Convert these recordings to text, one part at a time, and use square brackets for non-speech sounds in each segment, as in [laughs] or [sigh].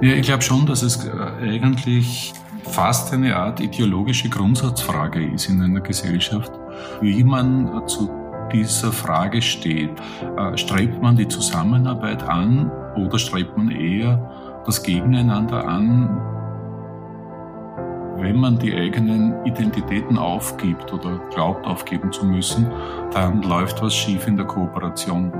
Ja, ich glaube schon, dass es äh, eigentlich fast eine Art ideologische Grundsatzfrage ist in einer Gesellschaft, wie man zu dieser Frage steht. Äh, strebt man die Zusammenarbeit an oder strebt man eher das Gegeneinander an, wenn man die eigenen Identitäten aufgibt oder glaubt aufgeben zu müssen, dann läuft was schief in der Kooperation.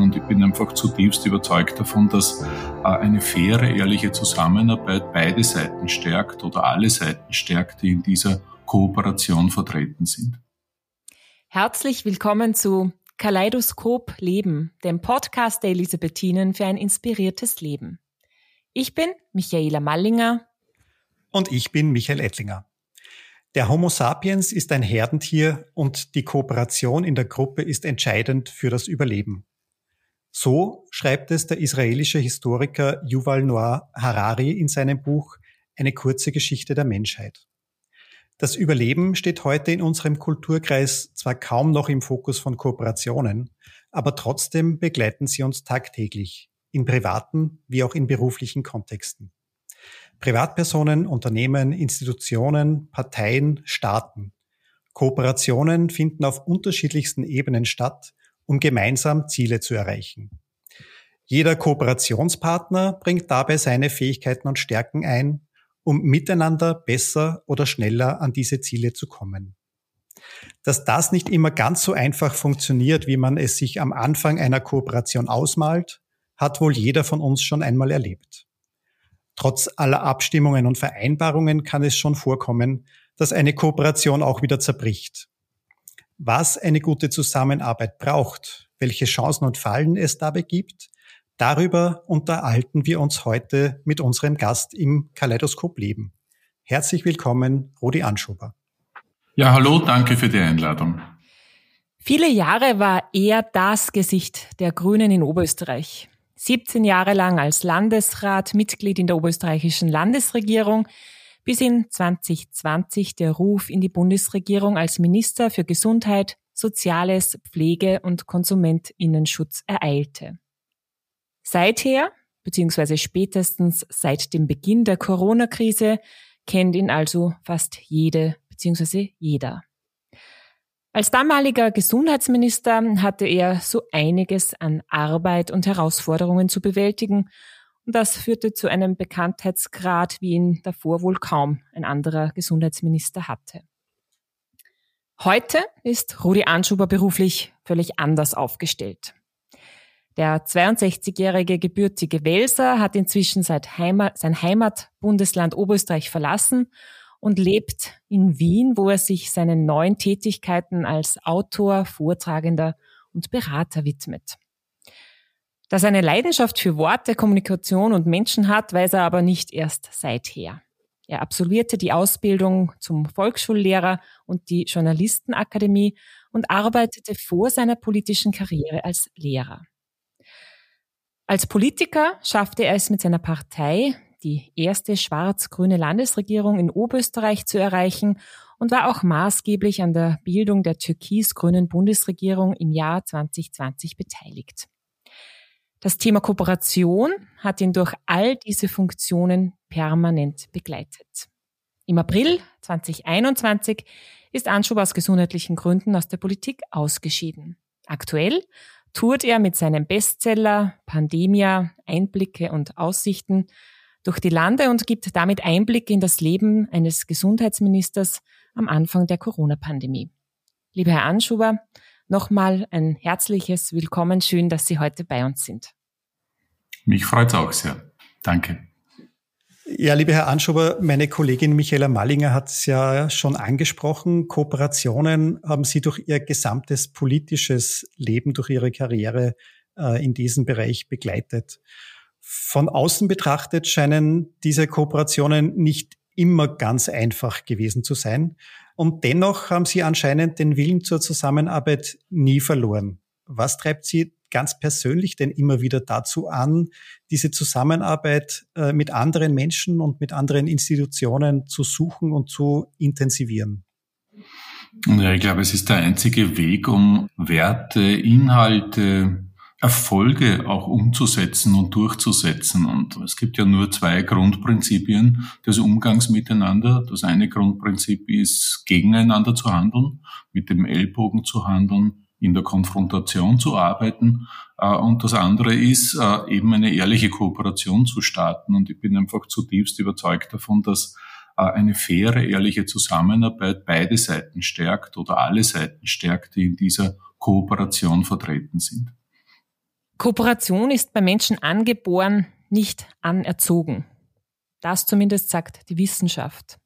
Und ich bin einfach zutiefst überzeugt davon, dass äh, eine faire, ehrliche Zusammenarbeit beide Seiten stärkt oder alle Seiten stärkt, die in dieser Kooperation vertreten sind. Herzlich willkommen zu Kaleidoskop Leben, dem Podcast der Elisabethinen für ein inspiriertes Leben. Ich bin Michaela Mallinger. Und ich bin Michael Ettlinger. Der Homo sapiens ist ein Herdentier und die Kooperation in der Gruppe ist entscheidend für das Überleben. So schreibt es der israelische Historiker Yuval Noah Harari in seinem Buch Eine kurze Geschichte der Menschheit. Das Überleben steht heute in unserem Kulturkreis zwar kaum noch im Fokus von Kooperationen, aber trotzdem begleiten sie uns tagtäglich, in privaten wie auch in beruflichen Kontexten. Privatpersonen, Unternehmen, Institutionen, Parteien, Staaten. Kooperationen finden auf unterschiedlichsten Ebenen statt, um gemeinsam Ziele zu erreichen. Jeder Kooperationspartner bringt dabei seine Fähigkeiten und Stärken ein um miteinander besser oder schneller an diese Ziele zu kommen. Dass das nicht immer ganz so einfach funktioniert, wie man es sich am Anfang einer Kooperation ausmalt, hat wohl jeder von uns schon einmal erlebt. Trotz aller Abstimmungen und Vereinbarungen kann es schon vorkommen, dass eine Kooperation auch wieder zerbricht. Was eine gute Zusammenarbeit braucht, welche Chancen und Fallen es dabei gibt, Darüber unterhalten wir uns heute mit unserem Gast im Kaleidoskop Leben. Herzlich willkommen, Rudi Anschuber. Ja, hallo, danke für die Einladung. Viele Jahre war er das Gesicht der Grünen in Oberösterreich. 17 Jahre lang als Landesrat, Mitglied in der oberösterreichischen Landesregierung, bis in 2020 der Ruf in die Bundesregierung als Minister für Gesundheit, Soziales, Pflege und Konsumentinnenschutz ereilte. Seither, beziehungsweise spätestens seit dem Beginn der Corona-Krise, kennt ihn also fast jede beziehungsweise jeder. Als damaliger Gesundheitsminister hatte er so einiges an Arbeit und Herausforderungen zu bewältigen und das führte zu einem Bekanntheitsgrad, wie ihn davor wohl kaum ein anderer Gesundheitsminister hatte. Heute ist Rudi Anschuber beruflich völlig anders aufgestellt. Der 62-jährige gebürtige Welser hat inzwischen Heimat, sein Heimatbundesland Oberösterreich verlassen und lebt in Wien, wo er sich seinen neuen Tätigkeiten als Autor, Vortragender und Berater widmet. Dass er eine Leidenschaft für Worte, Kommunikation und Menschen hat, weiß er aber nicht erst seither. Er absolvierte die Ausbildung zum Volksschullehrer und die Journalistenakademie und arbeitete vor seiner politischen Karriere als Lehrer. Als Politiker schaffte er es mit seiner Partei, die erste schwarz-grüne Landesregierung in Oberösterreich zu erreichen und war auch maßgeblich an der Bildung der türkis-grünen Bundesregierung im Jahr 2020 beteiligt. Das Thema Kooperation hat ihn durch all diese Funktionen permanent begleitet. Im April 2021 ist Anschub aus gesundheitlichen Gründen aus der Politik ausgeschieden. Aktuell tourt er mit seinem Bestseller Pandemia, Einblicke und Aussichten durch die Lande und gibt damit Einblick in das Leben eines Gesundheitsministers am Anfang der Corona-Pandemie. Lieber Herr Anschuber, nochmal ein herzliches Willkommen. Schön, dass Sie heute bei uns sind. Mich freut es auch sehr. Danke. Ja, lieber Herr Anschober, meine Kollegin Michaela Mallinger hat es ja schon angesprochen. Kooperationen haben Sie durch Ihr gesamtes politisches Leben, durch Ihre Karriere äh, in diesem Bereich begleitet. Von außen betrachtet scheinen diese Kooperationen nicht immer ganz einfach gewesen zu sein. Und dennoch haben Sie anscheinend den Willen zur Zusammenarbeit nie verloren. Was treibt Sie ganz persönlich denn immer wieder dazu an, diese Zusammenarbeit äh, mit anderen Menschen und mit anderen Institutionen zu suchen und zu intensivieren? Ja, ich glaube, es ist der einzige Weg, um Werte, Inhalte, Erfolge auch umzusetzen und durchzusetzen. Und es gibt ja nur zwei Grundprinzipien des Umgangs miteinander. Das eine Grundprinzip ist, gegeneinander zu handeln, mit dem Ellbogen zu handeln, in der Konfrontation zu arbeiten. Äh, und das andere ist, äh, eben eine ehrliche Kooperation zu starten. Und ich bin einfach zutiefst überzeugt davon, dass äh, eine faire, ehrliche Zusammenarbeit beide Seiten stärkt oder alle Seiten stärkt, die in dieser Kooperation vertreten sind. Kooperation ist bei Menschen angeboren, nicht anerzogen. Das zumindest sagt die Wissenschaft.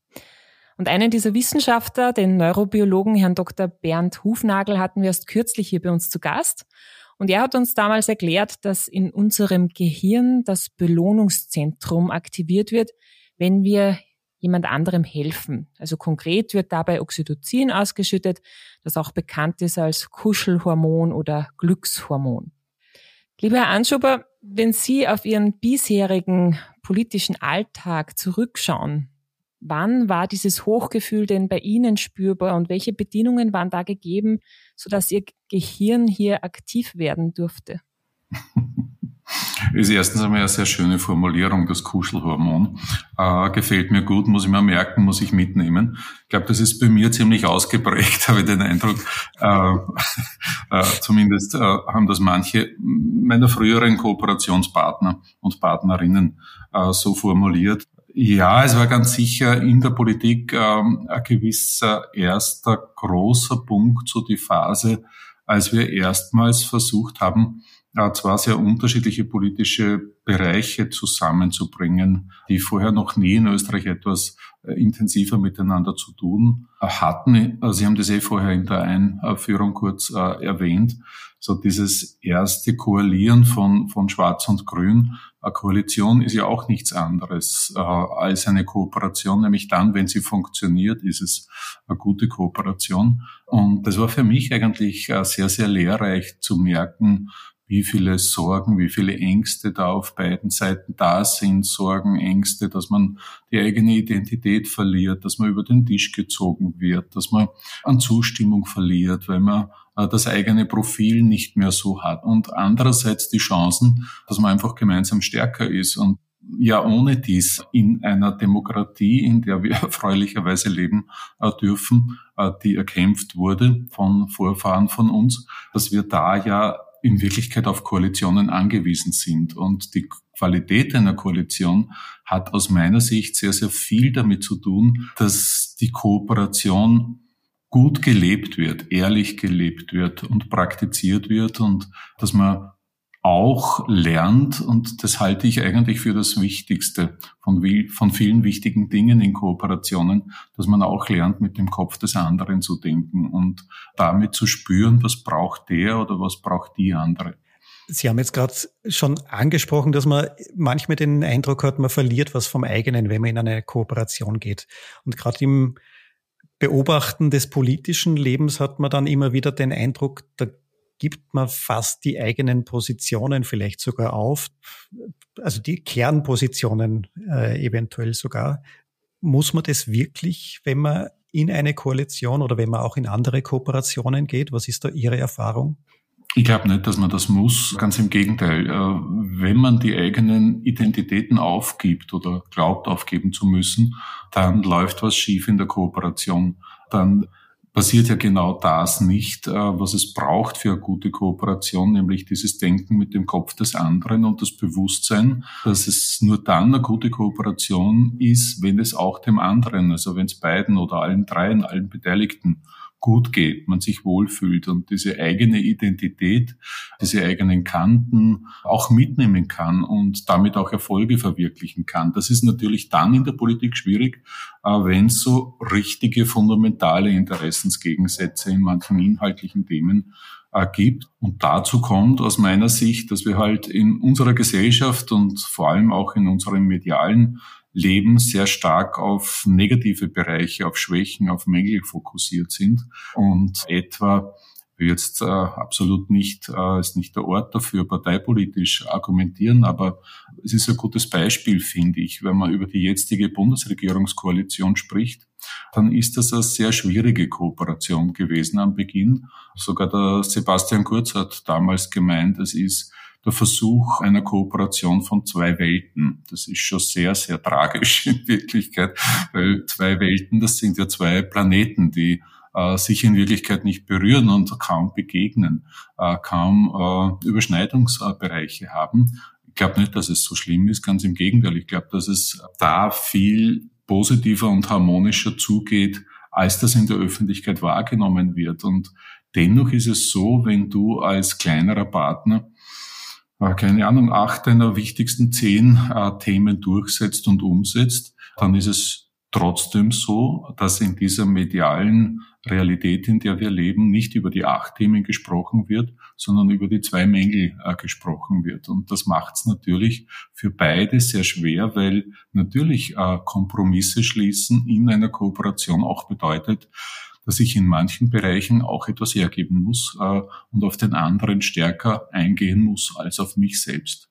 Und einen dieser Wissenschaftler, den Neurobiologen Herrn Dr. Bernd Hufnagel, hatten wir erst kürzlich hier bei uns zu Gast. Und er hat uns damals erklärt, dass in unserem Gehirn das Belohnungszentrum aktiviert wird, wenn wir jemand anderem helfen. Also konkret wird dabei Oxytocin ausgeschüttet, das auch bekannt ist als Kuschelhormon oder Glückshormon. Lieber Herr Anschuber, wenn Sie auf Ihren bisherigen politischen Alltag zurückschauen, wann war dieses Hochgefühl denn bei Ihnen spürbar und welche Bedingungen waren da gegeben, sodass Ihr Gehirn hier aktiv werden durfte? [laughs] ist erstens einmal eine sehr schöne Formulierung, das Kuschelhormon. Äh, gefällt mir gut, muss ich mir merken, muss ich mitnehmen. Ich glaube, das ist bei mir ziemlich ausgeprägt, [laughs] habe ich den Eindruck. Äh, äh, zumindest äh, haben das manche meiner früheren Kooperationspartner und Partnerinnen äh, so formuliert. Ja, es war ganz sicher in der Politik ähm, ein gewisser erster großer Punkt, so die Phase, als wir erstmals versucht haben, zwar sehr unterschiedliche politische Bereiche zusammenzubringen, die vorher noch nie in Österreich etwas äh, intensiver miteinander zu tun hatten. Sie haben das eh vorher in der Einführung kurz äh, erwähnt. So dieses erste Koalieren von, von Schwarz und Grün. Eine Koalition ist ja auch nichts anderes äh, als eine Kooperation, nämlich dann, wenn sie funktioniert, ist es eine gute Kooperation. Und das war für mich eigentlich sehr, sehr lehrreich zu merken, wie viele Sorgen, wie viele Ängste da auf beiden Seiten da sind, Sorgen, Ängste, dass man die eigene Identität verliert, dass man über den Tisch gezogen wird, dass man an Zustimmung verliert, weil man äh, das eigene Profil nicht mehr so hat. Und andererseits die Chancen, dass man einfach gemeinsam stärker ist. Und ja ohne dies in einer Demokratie, in der wir [laughs] erfreulicherweise leben äh, dürfen, äh, die erkämpft wurde von Vorfahren von uns, dass wir da ja in Wirklichkeit auf Koalitionen angewiesen sind. Und die Qualität einer Koalition hat aus meiner Sicht sehr, sehr viel damit zu tun, dass die Kooperation gut gelebt wird, ehrlich gelebt wird und praktiziert wird und dass man auch lernt, und das halte ich eigentlich für das Wichtigste von, von vielen wichtigen Dingen in Kooperationen, dass man auch lernt, mit dem Kopf des anderen zu denken und damit zu spüren, was braucht der oder was braucht die andere. Sie haben jetzt gerade schon angesprochen, dass man manchmal den Eindruck hat, man verliert was vom eigenen, wenn man in eine Kooperation geht. Und gerade im Beobachten des politischen Lebens hat man dann immer wieder den Eindruck, da gibt man fast die eigenen Positionen vielleicht sogar auf, also die Kernpositionen äh, eventuell sogar. Muss man das wirklich, wenn man in eine Koalition oder wenn man auch in andere Kooperationen geht? Was ist da Ihre Erfahrung? Ich glaube nicht, dass man das muss. Ganz im Gegenteil. Äh, wenn man die eigenen Identitäten aufgibt oder glaubt aufgeben zu müssen, dann läuft was schief in der Kooperation. Dann passiert ja genau das nicht, äh, was es braucht für eine gute Kooperation, nämlich dieses Denken mit dem Kopf des anderen und das Bewusstsein, dass es nur dann eine gute Kooperation ist, wenn es auch dem anderen, also wenn es beiden oder allen dreien, allen Beteiligten gut geht, man sich wohlfühlt und diese eigene Identität, diese eigenen Kanten auch mitnehmen kann und damit auch Erfolge verwirklichen kann. Das ist natürlich dann in der Politik schwierig, äh, wenn es so richtige fundamentale Interessensgegensätze in manchen inhaltlichen Themen äh, gibt. Und dazu kommt aus meiner Sicht, dass wir halt in unserer Gesellschaft und vor allem auch in unserem medialen Leben sehr stark auf negative Bereiche, auf Schwächen, auf Mängel fokussiert sind und etwa jetzt äh, absolut nicht, äh, ist nicht der Ort dafür, parteipolitisch argumentieren, aber es ist ein gutes Beispiel, finde ich, wenn man über die jetzige Bundesregierungskoalition spricht, dann ist das eine sehr schwierige Kooperation gewesen am Beginn. Sogar der Sebastian Kurz hat damals gemeint, es ist der Versuch einer Kooperation von zwei Welten. Das ist schon sehr, sehr tragisch in Wirklichkeit, weil zwei Welten, das sind ja zwei Planeten, die äh, sich in Wirklichkeit nicht berühren und kaum begegnen, äh, kaum äh, Überschneidungsbereiche haben. Ich glaube nicht, dass es so schlimm ist, ganz im Gegenteil. Ich glaube, dass es da viel positiver und harmonischer zugeht, als das in der Öffentlichkeit wahrgenommen wird. Und dennoch ist es so, wenn du als kleinerer Partner keine Ahnung, acht deiner wichtigsten zehn äh, Themen durchsetzt und umsetzt, dann ist es trotzdem so, dass in dieser medialen Realität, in der wir leben, nicht über die acht Themen gesprochen wird, sondern über die zwei Mängel äh, gesprochen wird. Und das macht es natürlich für beide sehr schwer, weil natürlich äh, Kompromisse schließen in einer Kooperation auch bedeutet, dass ich in manchen Bereichen auch etwas hergeben muss äh, und auf den anderen stärker eingehen muss als auf mich selbst.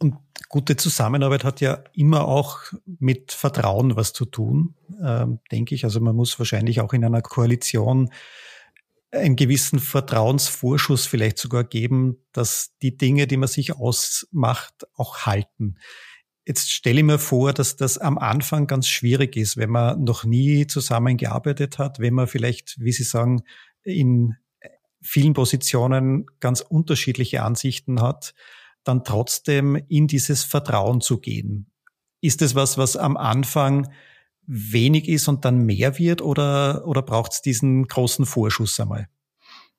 Und gute Zusammenarbeit hat ja immer auch mit Vertrauen was zu tun, ähm, denke ich. Also man muss wahrscheinlich auch in einer Koalition einen gewissen Vertrauensvorschuss vielleicht sogar geben, dass die Dinge, die man sich ausmacht, auch halten. Jetzt stelle ich mir vor, dass das am Anfang ganz schwierig ist, wenn man noch nie zusammengearbeitet hat, wenn man vielleicht, wie Sie sagen, in vielen Positionen ganz unterschiedliche Ansichten hat dann trotzdem in dieses Vertrauen zu gehen? Ist es was, was am Anfang wenig ist und dann mehr wird oder, oder braucht es diesen großen Vorschuss einmal?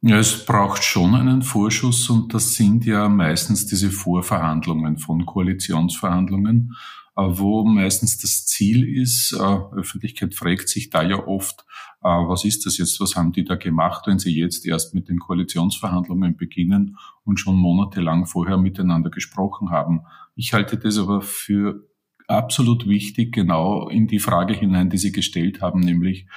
Ja, es braucht schon einen Vorschuss und das sind ja meistens diese Vorverhandlungen von Koalitionsverhandlungen. Äh, wo meistens das Ziel ist, äh, Öffentlichkeit fragt sich da ja oft, äh, was ist das jetzt, was haben die da gemacht, wenn sie jetzt erst mit den Koalitionsverhandlungen beginnen und schon monatelang vorher miteinander gesprochen haben. Ich halte das aber für absolut wichtig, genau in die Frage hinein, die Sie gestellt haben, nämlich,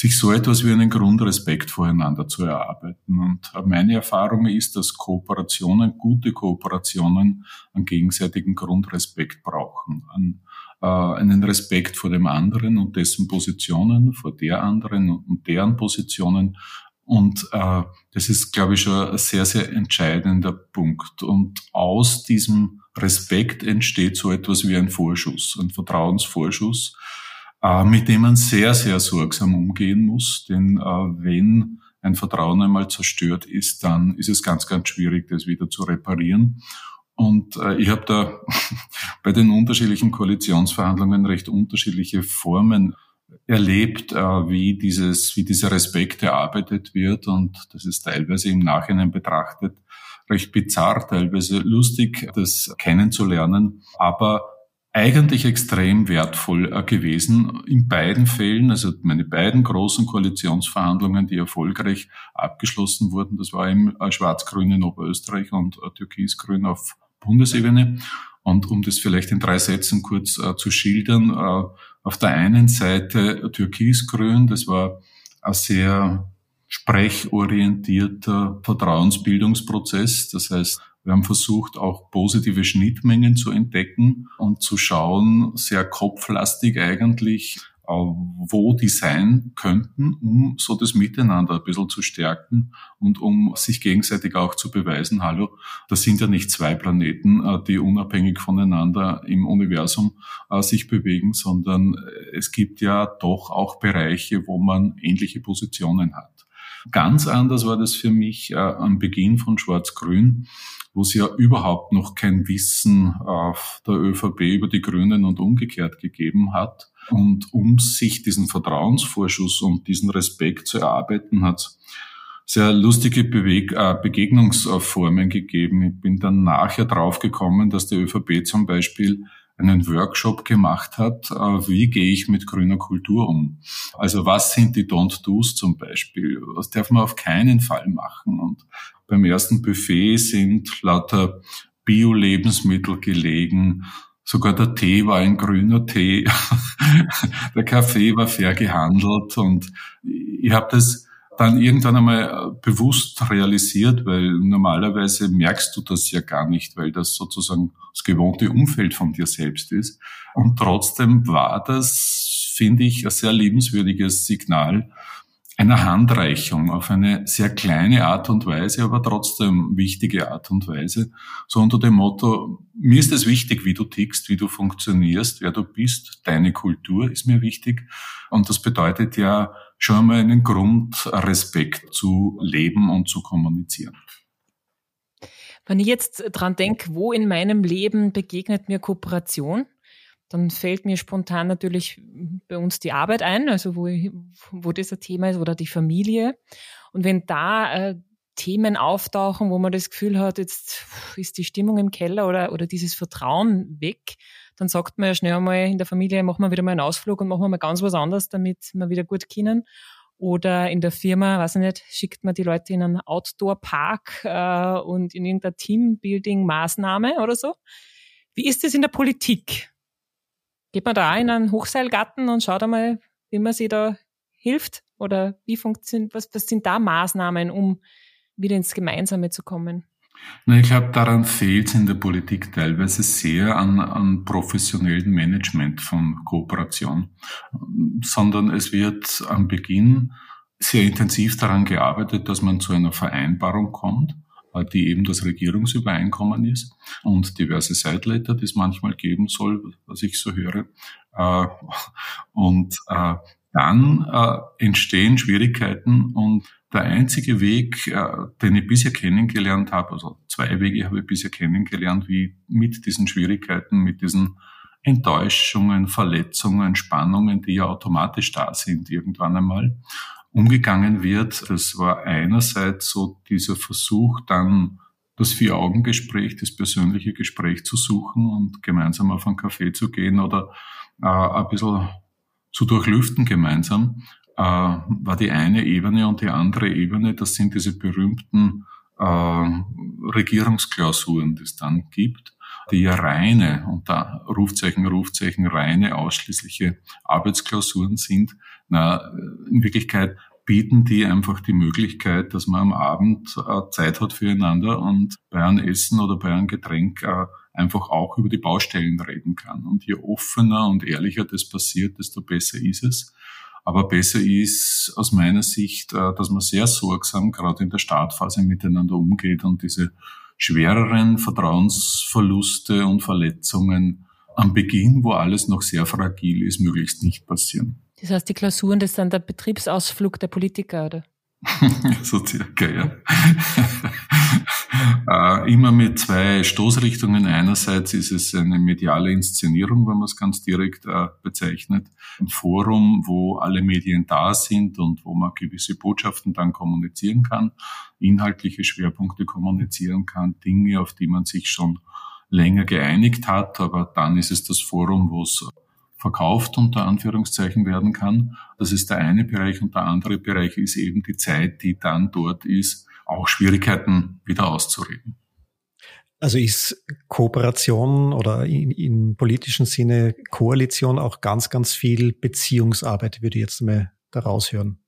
sich so etwas wie einen Grundrespekt voreinander zu erarbeiten. Und meine Erfahrung ist, dass Kooperationen, gute Kooperationen, einen gegenseitigen Grundrespekt brauchen. An, äh, einen Respekt vor dem anderen und dessen Positionen, vor der anderen und deren Positionen. Und äh, das ist, glaube ich, schon ein sehr, sehr entscheidender Punkt. Und aus diesem Respekt entsteht so etwas wie ein Vorschuss, ein Vertrauensvorschuss äh, mit dem man sehr, sehr sorgsam umgehen muss. Denn äh, wenn ein Vertrauen einmal zerstört ist, dann ist es ganz, ganz schwierig, das wieder zu reparieren. Und äh, ich habe da [laughs] bei den unterschiedlichen Koalitionsverhandlungen recht unterschiedliche Formen erlebt, äh, wie dieses, wie dieser Respekt erarbeitet wird. Und das ist teilweise im Nachhinein betrachtet recht bizarr, teilweise lustig, das kennenzulernen. Aber eigentlich extrem wertvoll äh, gewesen in beiden Fällen. Also meine beiden großen Koalitionsverhandlungen, die erfolgreich abgeschlossen wurden, das war im äh, Schwarz-Grün in Oberösterreich und äh, Türkis-Grün auf Bundesebene. Und um das vielleicht in drei Sätzen kurz äh, zu schildern, äh, auf der einen Seite Türkis-Grün, das war ein sehr sprechorientierter Vertrauensbildungsprozess. Das heißt, wir haben versucht, auch positive Schnittmengen zu entdecken und zu schauen, sehr kopflastig eigentlich, äh, wo die sein könnten, um so das Miteinander ein bisschen zu stärken und um sich gegenseitig auch zu beweisen, hallo, das sind ja nicht zwei Planeten, äh, die unabhängig voneinander im Universum äh, sich bewegen, sondern es gibt ja doch auch Bereiche, wo man ähnliche Positionen hat. Ganz anders war das für mich am Beginn von Schwarz-Grün wo es ja überhaupt noch kein Wissen auf der ÖVP über die Grünen und umgekehrt gegeben hat. Und um sich diesen Vertrauensvorschuss und diesen Respekt zu erarbeiten, hat sehr lustige Beweg äh, Begegnungsformen gegeben. Ich bin dann nachher draufgekommen, dass die ÖVP zum Beispiel einen Workshop gemacht hat, äh, wie gehe ich mit grüner Kultur um. Also was sind die Don't-Dos zum Beispiel? Was darf man auf keinen Fall machen? Und beim ersten Buffet sind lauter Bio-Lebensmittel gelegen. Sogar der Tee war ein grüner Tee. [laughs] der Kaffee war fair gehandelt und ich habe das dann irgendwann einmal bewusst realisiert, weil normalerweise merkst du das ja gar nicht, weil das sozusagen das gewohnte Umfeld von dir selbst ist. Und trotzdem war das finde ich, ein sehr liebenswürdiges Signal einer Handreichung auf eine sehr kleine Art und Weise, aber trotzdem wichtige Art und Weise. So unter dem Motto, mir ist es wichtig, wie du tickst, wie du funktionierst, wer du bist, deine Kultur ist mir wichtig. Und das bedeutet ja schon einmal einen Grundrespekt zu leben und zu kommunizieren. Wenn ich jetzt dran denke, wo in meinem Leben begegnet mir Kooperation, dann fällt mir spontan natürlich bei uns die Arbeit ein, also wo, wo das ein Thema ist, oder die Familie. Und wenn da äh, Themen auftauchen, wo man das Gefühl hat, jetzt ist die Stimmung im Keller oder, oder dieses Vertrauen weg, dann sagt man ja schnell einmal in der Familie, machen wir wieder mal einen Ausflug und machen wir mal ganz was anderes, damit wir wieder gut können. Oder in der Firma, weiß ich nicht, schickt man die Leute in einen Outdoor-Park äh, und in irgendeine Teambuilding-Maßnahme oder so. Wie ist das in der Politik? Geht man da in einen Hochseilgarten und schaut einmal, wie man sich da hilft? Oder wie funktioniert, was, was sind da Maßnahmen, um wieder ins Gemeinsame zu kommen? Na, ich glaube, daran fehlt es in der Politik teilweise sehr an, an professionellem Management von Kooperation, sondern es wird am Beginn sehr intensiv daran gearbeitet, dass man zu einer Vereinbarung kommt die eben das Regierungsübereinkommen ist und diverse Sideletter, die es manchmal geben soll, was ich so höre. Äh, und äh, dann entstehen Schwierigkeiten und der einzige Weg, den ich bisher kennengelernt habe, also zwei Wege habe ich bisher kennengelernt, wie mit diesen Schwierigkeiten, mit diesen Enttäuschungen, Verletzungen, Spannungen, die ja automatisch da sind irgendwann einmal, umgegangen wird. Das war einerseits so dieser Versuch, dann das Vier-Augen-Gespräch, das persönliche Gespräch zu suchen und gemeinsam auf einen Café zu gehen oder äh, ein bisschen zu durchlüften gemeinsam, äh, war die eine Ebene und die andere Ebene, das sind diese berühmten äh, Regierungsklausuren, die es dann gibt, die ja reine, unter Rufzeichen, Rufzeichen, reine, ausschließliche Arbeitsklausuren sind, na, in Wirklichkeit bieten die einfach die Möglichkeit, dass man am Abend äh, Zeit hat füreinander und bei einem Essen oder bei einem Getränk äh, einfach auch über die Baustellen reden kann. Und je offener und ehrlicher das passiert, desto besser ist es. Aber besser ist aus meiner Sicht, äh, dass man sehr sorgsam gerade in der Startphase miteinander umgeht und diese schwereren Vertrauensverluste und Verletzungen am Beginn, wo alles noch sehr fragil ist, möglichst nicht passieren. Das heißt, die Klausuren, das sind der Betriebsausflug der Politiker, oder? [laughs] so circa, ja. [laughs] äh, immer mit zwei Stoßrichtungen. Einerseits ist es eine mediale Inszenierung, wenn man es ganz direkt äh, bezeichnet. Ein Forum, wo alle Medien da sind und wo man gewisse Botschaften dann kommunizieren kann, inhaltliche Schwerpunkte kommunizieren kann, Dinge, auf die man sich schon länger geeinigt hat, aber dann ist es das Forum, wo es verkauft unter Anführungszeichen werden kann. Das ist der eine Bereich und der andere Bereich ist eben die Zeit, die dann dort ist, auch Schwierigkeiten wieder auszureden. Also ist Kooperation oder in, im politischen Sinne Koalition auch ganz, ganz viel Beziehungsarbeit, würde ich jetzt mal daraus hören.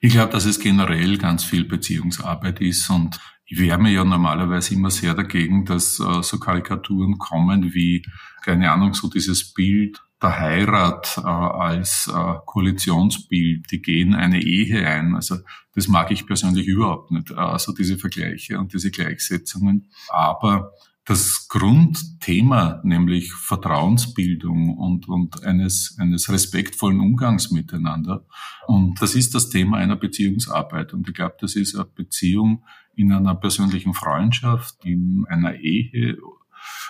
Ich glaube, dass es generell ganz viel Beziehungsarbeit ist und ich wehre mir ja normalerweise immer sehr dagegen, dass äh, so Karikaturen kommen wie, keine Ahnung, so dieses Bild der Heirat äh, als äh, Koalitionsbild, die gehen eine Ehe ein. Also das mag ich persönlich überhaupt nicht, also diese Vergleiche und diese Gleichsetzungen. Aber das Grundthema, nämlich Vertrauensbildung und, und eines, eines respektvollen Umgangs miteinander. Und das ist das Thema einer Beziehungsarbeit. Und ich glaube, das ist eine Beziehung in einer persönlichen Freundschaft, in einer Ehe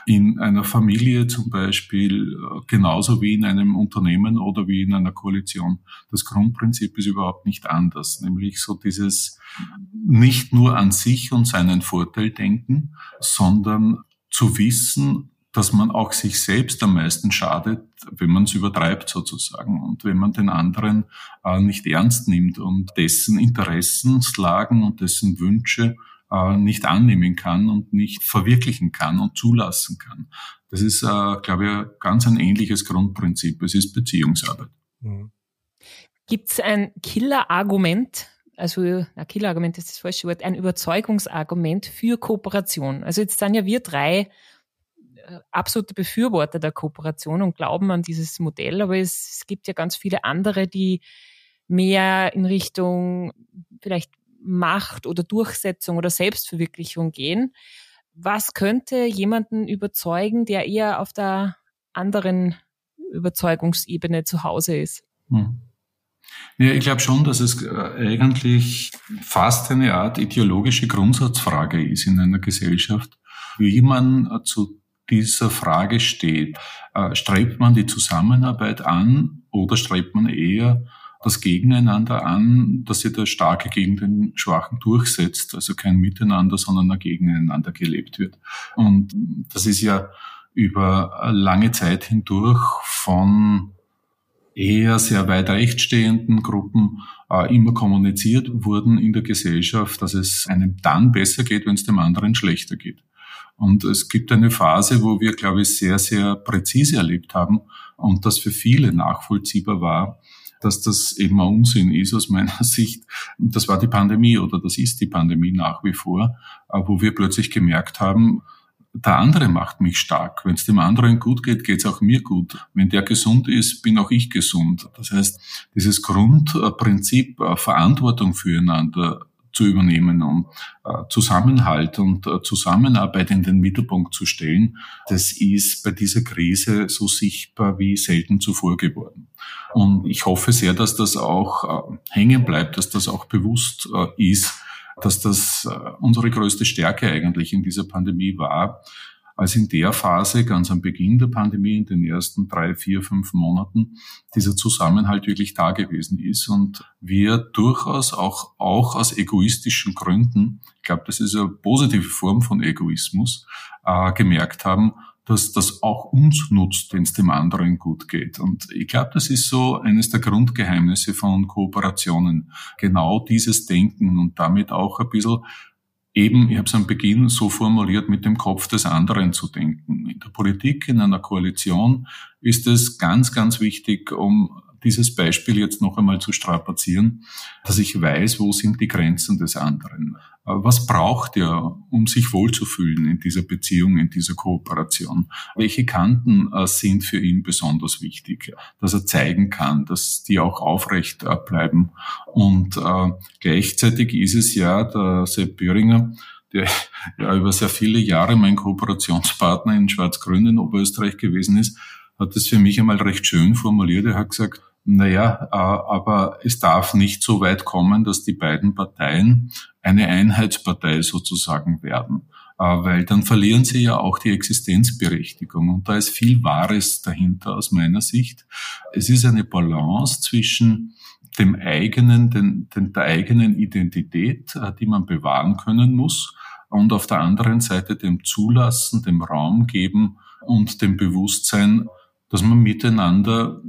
in einer Familie zum Beispiel äh, genauso wie in einem Unternehmen oder wie in einer Koalition. Das Grundprinzip ist überhaupt nicht anders, nämlich so dieses nicht nur an sich und seinen Vorteil denken, sondern zu wissen, dass man auch sich selbst am meisten schadet, wenn man es übertreibt sozusagen und wenn man den anderen äh, nicht ernst nimmt und dessen Interessenslagen und dessen Wünsche äh, nicht annehmen kann und nicht verwirklichen kann und zulassen kann. Das ist, äh, glaube ich, ganz ein ähnliches Grundprinzip. Es ist Beziehungsarbeit. Mhm. Gibt es ein Killer-Argument, also ein Killer-Argument ist das falsche Wort, ein Überzeugungsargument für Kooperation? Also jetzt sind ja wir drei äh, absolute Befürworter der Kooperation und glauben an dieses Modell, aber es, es gibt ja ganz viele andere, die mehr in Richtung vielleicht Macht oder Durchsetzung oder Selbstverwirklichung gehen. Was könnte jemanden überzeugen, der eher auf der anderen Überzeugungsebene zu Hause ist? Hm. Ja, ich glaube schon, dass es äh, eigentlich fast eine Art ideologische Grundsatzfrage ist in einer Gesellschaft, wie man äh, zu dieser Frage steht. Äh, strebt man die Zusammenarbeit an oder strebt man eher das Gegeneinander an, dass sich der Starke gegen den Schwachen durchsetzt, also kein Miteinander, sondern ein Gegeneinander gelebt wird. Und das ist ja über lange Zeit hindurch von eher sehr weit rechts stehenden Gruppen äh, immer kommuniziert wurden in der Gesellschaft, dass es einem dann besser geht, wenn es dem anderen schlechter geht. Und es gibt eine Phase, wo wir, glaube ich, sehr, sehr präzise erlebt haben und das für viele nachvollziehbar war, dass das eben ein Unsinn ist aus meiner [laughs] Sicht. Das war die Pandemie oder das ist die Pandemie nach wie vor, äh, wo wir plötzlich gemerkt haben, der andere macht mich stark. Wenn es dem anderen gut geht, geht es auch mir gut. Wenn der gesund ist, bin auch ich gesund. Das heißt, dieses Grundprinzip äh, Verantwortung füreinander zu übernehmen und äh, Zusammenhalt und äh, Zusammenarbeit in den Mittelpunkt zu stellen, das ist bei dieser Krise so sichtbar wie selten zuvor geworden. Und ich hoffe sehr, dass das auch hängen bleibt, dass das auch bewusst ist, dass das äh, unsere größte Stärke eigentlich in dieser Pandemie war, als in der Phase, ganz am Beginn der Pandemie, in den ersten drei, vier, fünf Monaten, dieser Zusammenhalt wirklich da gewesen ist und wir durchaus auch, auch aus egoistischen Gründen, ich glaube, das ist eine positive Form von Egoismus, äh, gemerkt haben, dass das auch uns nutzt, wenn es dem anderen gut geht. Und ich glaube, das ist so eines der Grundgeheimnisse von Kooperationen. Genau dieses Denken und damit auch ein bisschen eben, ich habe es am Beginn so formuliert, mit dem Kopf des anderen zu denken. In der Politik, in einer Koalition ist es ganz, ganz wichtig, um dieses Beispiel jetzt noch einmal zu strapazieren, dass ich weiß, wo sind die Grenzen des anderen. Äh, was braucht er, um sich wohlzufühlen in dieser Beziehung, in dieser Kooperation? Welche Kanten äh, sind für ihn besonders wichtig, dass er zeigen kann, dass die auch aufrecht äh, bleiben? Und gleichzeitig ist es ja der Sepp Böhringer, der [laughs] ja über sehr viele Jahre mein Kooperationspartner in Schwarz-Grün in Oberösterreich gewesen ist, hat es für mich einmal recht schön formuliert. Er hat gesagt, naja, äh, aber es darf nicht so weit kommen, dass die beiden Parteien eine Einheitspartei sozusagen werden, äh, weil dann verlieren sie ja auch die Existenzberechtigung. Und da ist viel Wahres dahinter aus meiner Sicht. Es ist eine Balance zwischen dem eigenen, den, den, der eigenen Identität, äh, die man bewahren können muss, und auf der anderen Seite dem Zulassen, dem Raum geben und dem Bewusstsein, dass man miteinander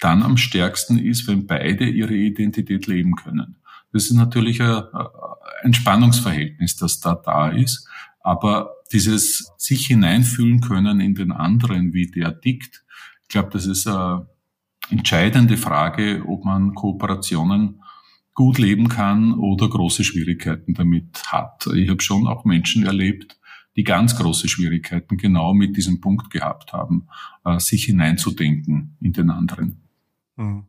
dann am stärksten ist, wenn beide ihre Identität leben können. Das ist natürlich ein Spannungsverhältnis, das da da ist. Aber dieses sich hineinfühlen können in den anderen, wie der tickt, ich glaube, das ist eine entscheidende Frage, ob man Kooperationen gut leben kann oder große Schwierigkeiten damit hat. Ich habe schon auch Menschen erlebt, die ganz große Schwierigkeiten genau mit diesem Punkt gehabt haben, äh, sich hineinzudenken in den anderen. Mhm.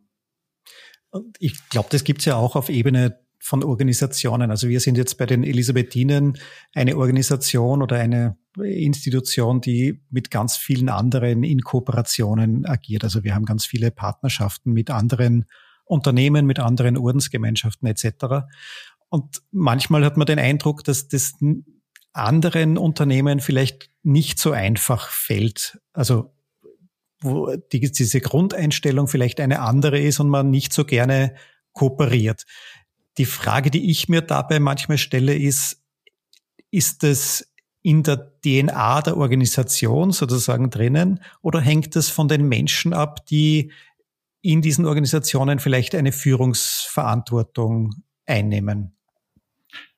Und ich glaube, das gibt's ja auch auf Ebene von Organisationen. Also wir sind jetzt bei den Elisabethinen eine Organisation oder eine Institution, die mit ganz vielen anderen in Kooperationen agiert. Also wir haben ganz viele Partnerschaften mit anderen Unternehmen, mit anderen Ordensgemeinschaften etc. Und manchmal hat man den Eindruck, dass das anderen Unternehmen vielleicht nicht so einfach fällt. Also wo die, diese Grundeinstellung vielleicht eine andere ist und man nicht so gerne kooperiert. Die Frage, die ich mir dabei manchmal stelle, ist, ist es in der DNA der Organisation sozusagen drinnen oder hängt es von den Menschen ab, die in diesen Organisationen vielleicht eine Führungsverantwortung einnehmen?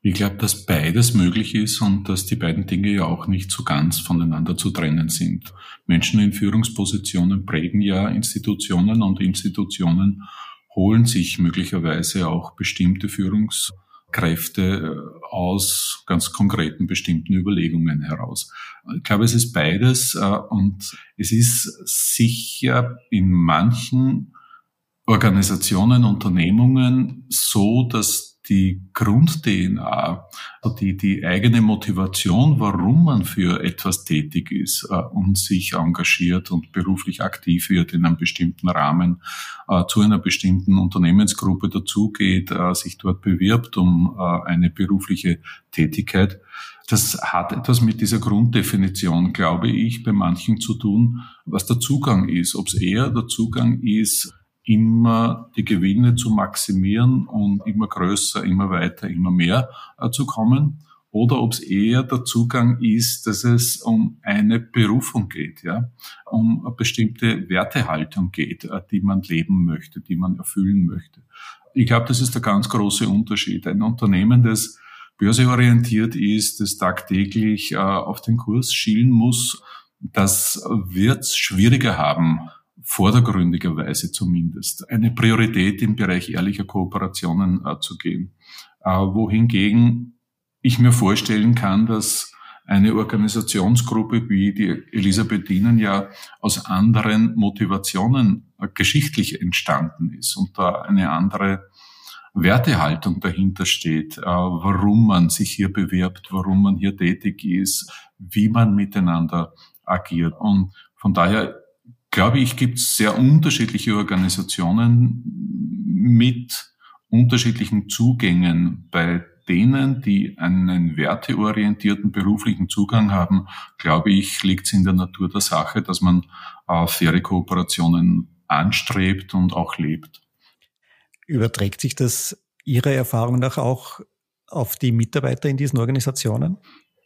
Ich glaube, dass beides möglich ist und dass die beiden Dinge ja auch nicht so ganz voneinander zu trennen sind. Menschen in Führungspositionen prägen ja Institutionen und Institutionen holen sich möglicherweise auch bestimmte Führungs Kräfte äh, aus ganz konkreten bestimmten Überlegungen heraus. Ich glaube, es ist beides äh, und es ist sicher in manchen Organisationen, Unternehmungen so, dass die Grund-DNA, also die, die eigene Motivation, warum man für etwas tätig ist äh, und sich engagiert und beruflich aktiv wird in einem bestimmten Rahmen, äh, zu einer bestimmten Unternehmensgruppe dazugeht, äh, sich dort bewirbt um eine berufliche Tätigkeit. Das hat etwas mit dieser Grunddefinition, glaube ich, bei manchen zu tun, was der Zugang ist. Ob es eher der Zugang ist, immer die Gewinne zu maximieren und immer größer, immer weiter, immer mehr äh, zu kommen oder ob es eher der Zugang ist, dass es um eine Berufung geht, ja, um eine bestimmte Wertehaltung geht, äh, die man leben möchte, die man erfüllen möchte. Ich glaube, das ist der ganz große Unterschied. Ein Unternehmen, das börseorientiert ist, das tagtäglich äh, auf den Kurs schielen muss, das wird schwieriger haben, vordergründigerweise zumindest, eine Priorität im Bereich ehrlicher Kooperationen äh, zu gehen. Äh, wohingegen ich mir vorstellen kann, dass eine Organisationsgruppe wie die Elisabethinen ja aus anderen Motivationen äh, geschichtlich entstanden ist und da eine andere Wertehaltung dahinter steht, äh, warum man sich hier bewirbt, warum man hier tätig ist, wie man miteinander agiert. Und von daher glaube ich, gibt es sehr unterschiedliche Organisationen mit unterschiedlichen Zugängen. Bei denen, die einen werteorientierten beruflichen Zugang haben, glaube ich, liegt es in der Natur der Sache, dass man äh, faire Kooperationen anstrebt und auch lebt. Überträgt sich das Ihrer Erfahrung nach auch auf die Mitarbeiter in diesen Organisationen?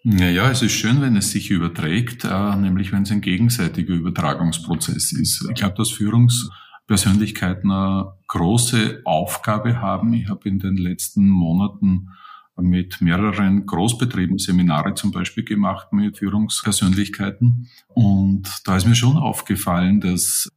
Naja, es ist schön, wenn es sich überträgt, äh, nämlich wenn es ein gegenseitiger Übertragungsprozess ist. Ich glaube, dass Führungspersönlichkeiten eine große Aufgabe haben. Ich habe in den letzten Monaten mit mehreren Großbetrieben Seminare zum Beispiel gemacht mit Führungspersönlichkeiten. Und da ist mir schon aufgefallen, dass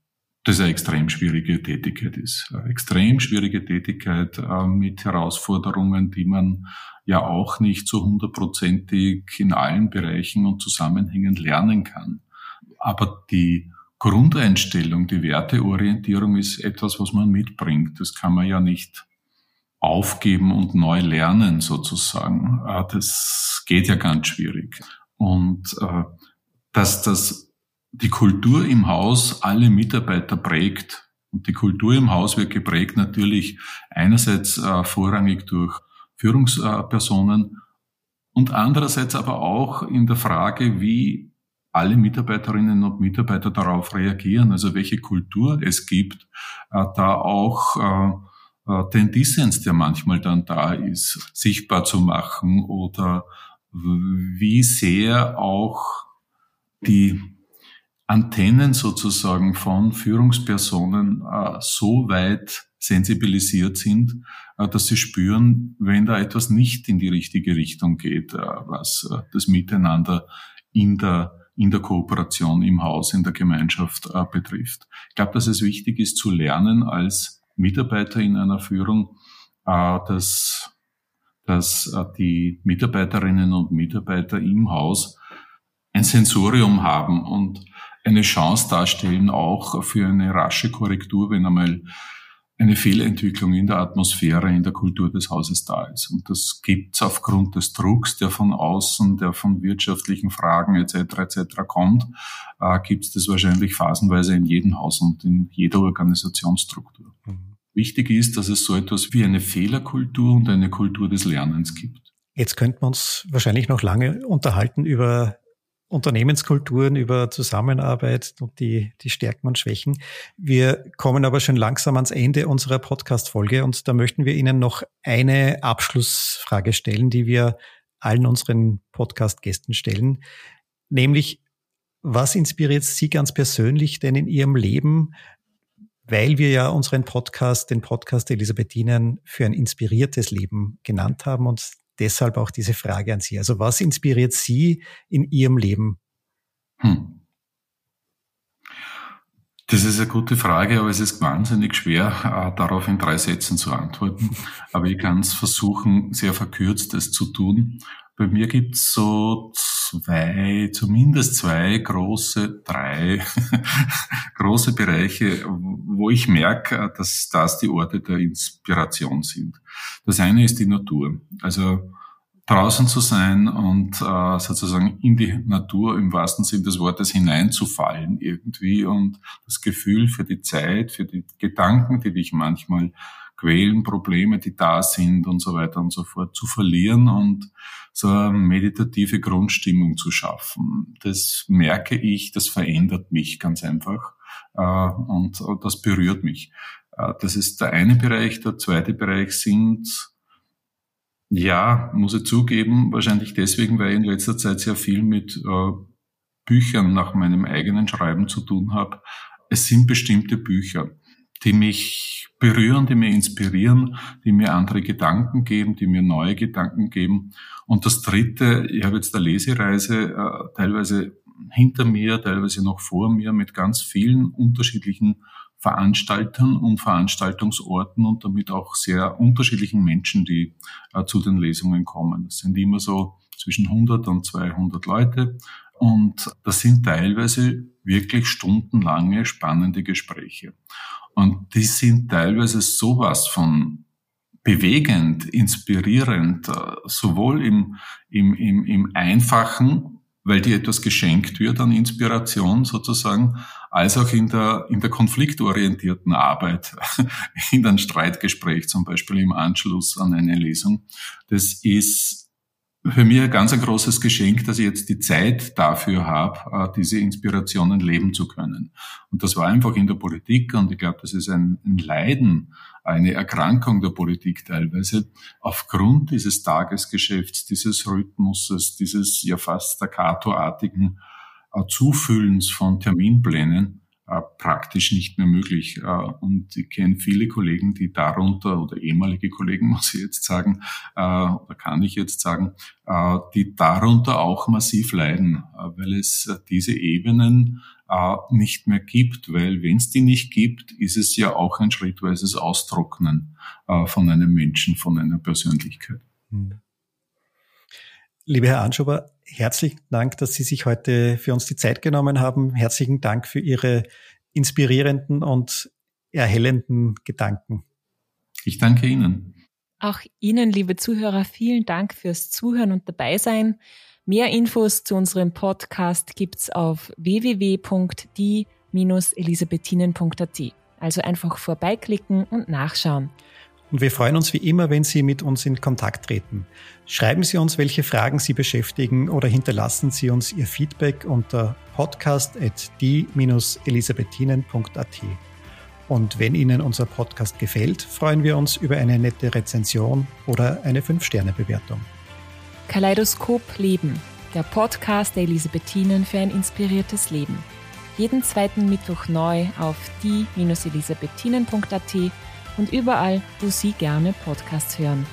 das eine extrem schwierige Tätigkeit ist. Eine extrem schwierige Tätigkeit äh, mit Herausforderungen, die man ja auch nicht so hundertprozentig in allen Bereichen und Zusammenhängen lernen kann. Aber die Grundeinstellung, die Werteorientierung ist etwas, was man mitbringt. Das kann man ja nicht aufgeben und neu lernen sozusagen. Äh, das geht ja ganz schwierig. Und äh, dass das die Kultur im Haus alle Mitarbeiter prägt. Und die Kultur im Haus wird geprägt natürlich einerseits äh, vorrangig durch Führungspersonen und andererseits aber auch in der Frage, wie alle Mitarbeiterinnen und Mitarbeiter darauf reagieren, also welche Kultur es gibt, äh, da auch äh, äh, den Dissens, der manchmal dann da ist, sichtbar zu machen oder wie sehr auch die Antennen sozusagen von Führungspersonen so weit sensibilisiert sind, äh, dass sie spüren, wenn da etwas nicht in die richtige Richtung geht, äh, was äh, das Miteinander in der in der Kooperation im Haus, in der Gemeinschaft betrifft. Ich glaube, dass es wichtig ist zu lernen als Mitarbeiter in einer Führung, dass, dass die Mitarbeiterinnen und Mitarbeiter im Haus ein Sensorium haben und eine Chance darstellen, auch für eine rasche Korrektur, wenn einmal eine Fehlentwicklung in der Atmosphäre, in der Kultur des Hauses da ist. Und das gibt's aufgrund des Drucks, der von außen, der von wirtschaftlichen Fragen etc. etc. kommt, äh, gibt's das wahrscheinlich phasenweise in jedem Haus und in jeder Organisationsstruktur. Mhm. Wichtig ist, dass es so etwas wie eine Fehlerkultur und eine Kultur des Lernens gibt. Jetzt könnten wir uns wahrscheinlich noch lange unterhalten über Unternehmenskulturen, über Zusammenarbeit und die, die Stärken und Schwächen. Wir kommen aber schon langsam ans Ende unserer Podcast-Folge und da möchten wir Ihnen noch eine Abschlussfrage stellen, die wir allen unseren Podcast-Gästen stellen, nämlich was inspiriert Sie ganz persönlich denn in Ihrem Leben, weil wir ja unseren Podcast, den Podcast Elisabethinen, für ein inspiriertes Leben genannt haben und deshalb auch diese Frage an Sie. Also was inspiriert Sie in Ihrem Leben? Hm. Das ist eine gute Frage, aber es ist wahnsinnig schwer, äh, darauf in drei Sätzen zu antworten. Aber ich kann es versuchen, sehr verkürzt es zu tun. Bei mir gibt es so zwei, zumindest zwei große, drei [laughs] große Bereiche, wo ich merke, dass das die Orte der Inspiration sind. Das eine ist die Natur. Also draußen zu sein und äh, sozusagen in die Natur im wahrsten Sinn des Wortes hineinzufallen irgendwie und das Gefühl für die Zeit, für die Gedanken, die dich manchmal quälen, Probleme, die da sind und so weiter und so fort, zu verlieren und so eine meditative Grundstimmung zu schaffen. Das merke ich, das verändert mich ganz einfach äh, und, und das berührt mich. Äh, das ist der eine Bereich. Der zweite Bereich sind ja, muss ich zugeben, wahrscheinlich deswegen, weil ich in letzter Zeit sehr viel mit äh, Büchern nach meinem eigenen Schreiben zu tun habe. Es sind bestimmte Bücher, die mich berühren, die mir inspirieren, die mir andere Gedanken geben, die mir neue Gedanken geben. Und das Dritte, ich habe jetzt eine Lesereise äh, teilweise hinter mir, teilweise noch vor mir mit ganz vielen unterschiedlichen Veranstaltern und Veranstaltungsorten und damit auch sehr unterschiedlichen Menschen, die äh, zu den Lesungen kommen. Das sind immer so zwischen 100 und 200 Leute und das sind teilweise wirklich stundenlange spannende Gespräche. Und die sind teilweise sowas von bewegend, inspirierend, äh, sowohl im, im, im, im Einfachen, weil dir etwas geschenkt wird an Inspiration sozusagen, als auch in der, in der konfliktorientierten Arbeit, [laughs] in einem Streitgespräch zum Beispiel im Anschluss an eine Lesung. Das ist für mich ein ganz ein großes Geschenk, dass ich jetzt die Zeit dafür habe, äh, diese Inspirationen leben zu können. Und das war einfach in der Politik und ich glaube, das ist ein, ein Leiden, eine Erkrankung der Politik teilweise, aufgrund dieses Tagesgeschäfts, dieses Rhythmuses, dieses ja fast staccato-artigen äh, Zufüllens von Terminplänen praktisch nicht mehr möglich. Äh, und ich kenne viele Kollegen, die darunter, oder ehemalige Kollegen, [laughs] muss ich jetzt sagen, oder kann ich jetzt sagen, die darunter auch massiv leiden, weil es diese Ebenen nicht mehr gibt, weil wenn es die nicht gibt, ist es ja auch ein schrittweises Austrocknen von einem Menschen, von einer Persönlichkeit. Hm. Liebe Herr Anschober, herzlichen Dank, dass Sie sich heute für uns die Zeit genommen haben. Herzlichen Dank für Ihre inspirierenden und erhellenden Gedanken. Ich danke Ihnen. Auch Ihnen, liebe Zuhörer, vielen Dank fürs Zuhören und Dabeisein. Mehr Infos zu unserem Podcast gibt's auf www.die-elisabethinen.at. Also einfach vorbeiklicken und nachschauen. Und wir freuen uns wie immer, wenn Sie mit uns in Kontakt treten. Schreiben Sie uns, welche Fragen Sie beschäftigen oder hinterlassen Sie uns Ihr Feedback unter podcast.die-elisabethinen.at. Und wenn Ihnen unser Podcast gefällt, freuen wir uns über eine nette Rezension oder eine 5-Sterne-Bewertung. Kaleidoskop Leben, der Podcast der Elisabethinen für ein inspiriertes Leben. Jeden zweiten Mittwoch neu auf die-elisabethinen.at und überall, wo Sie gerne Podcasts hören.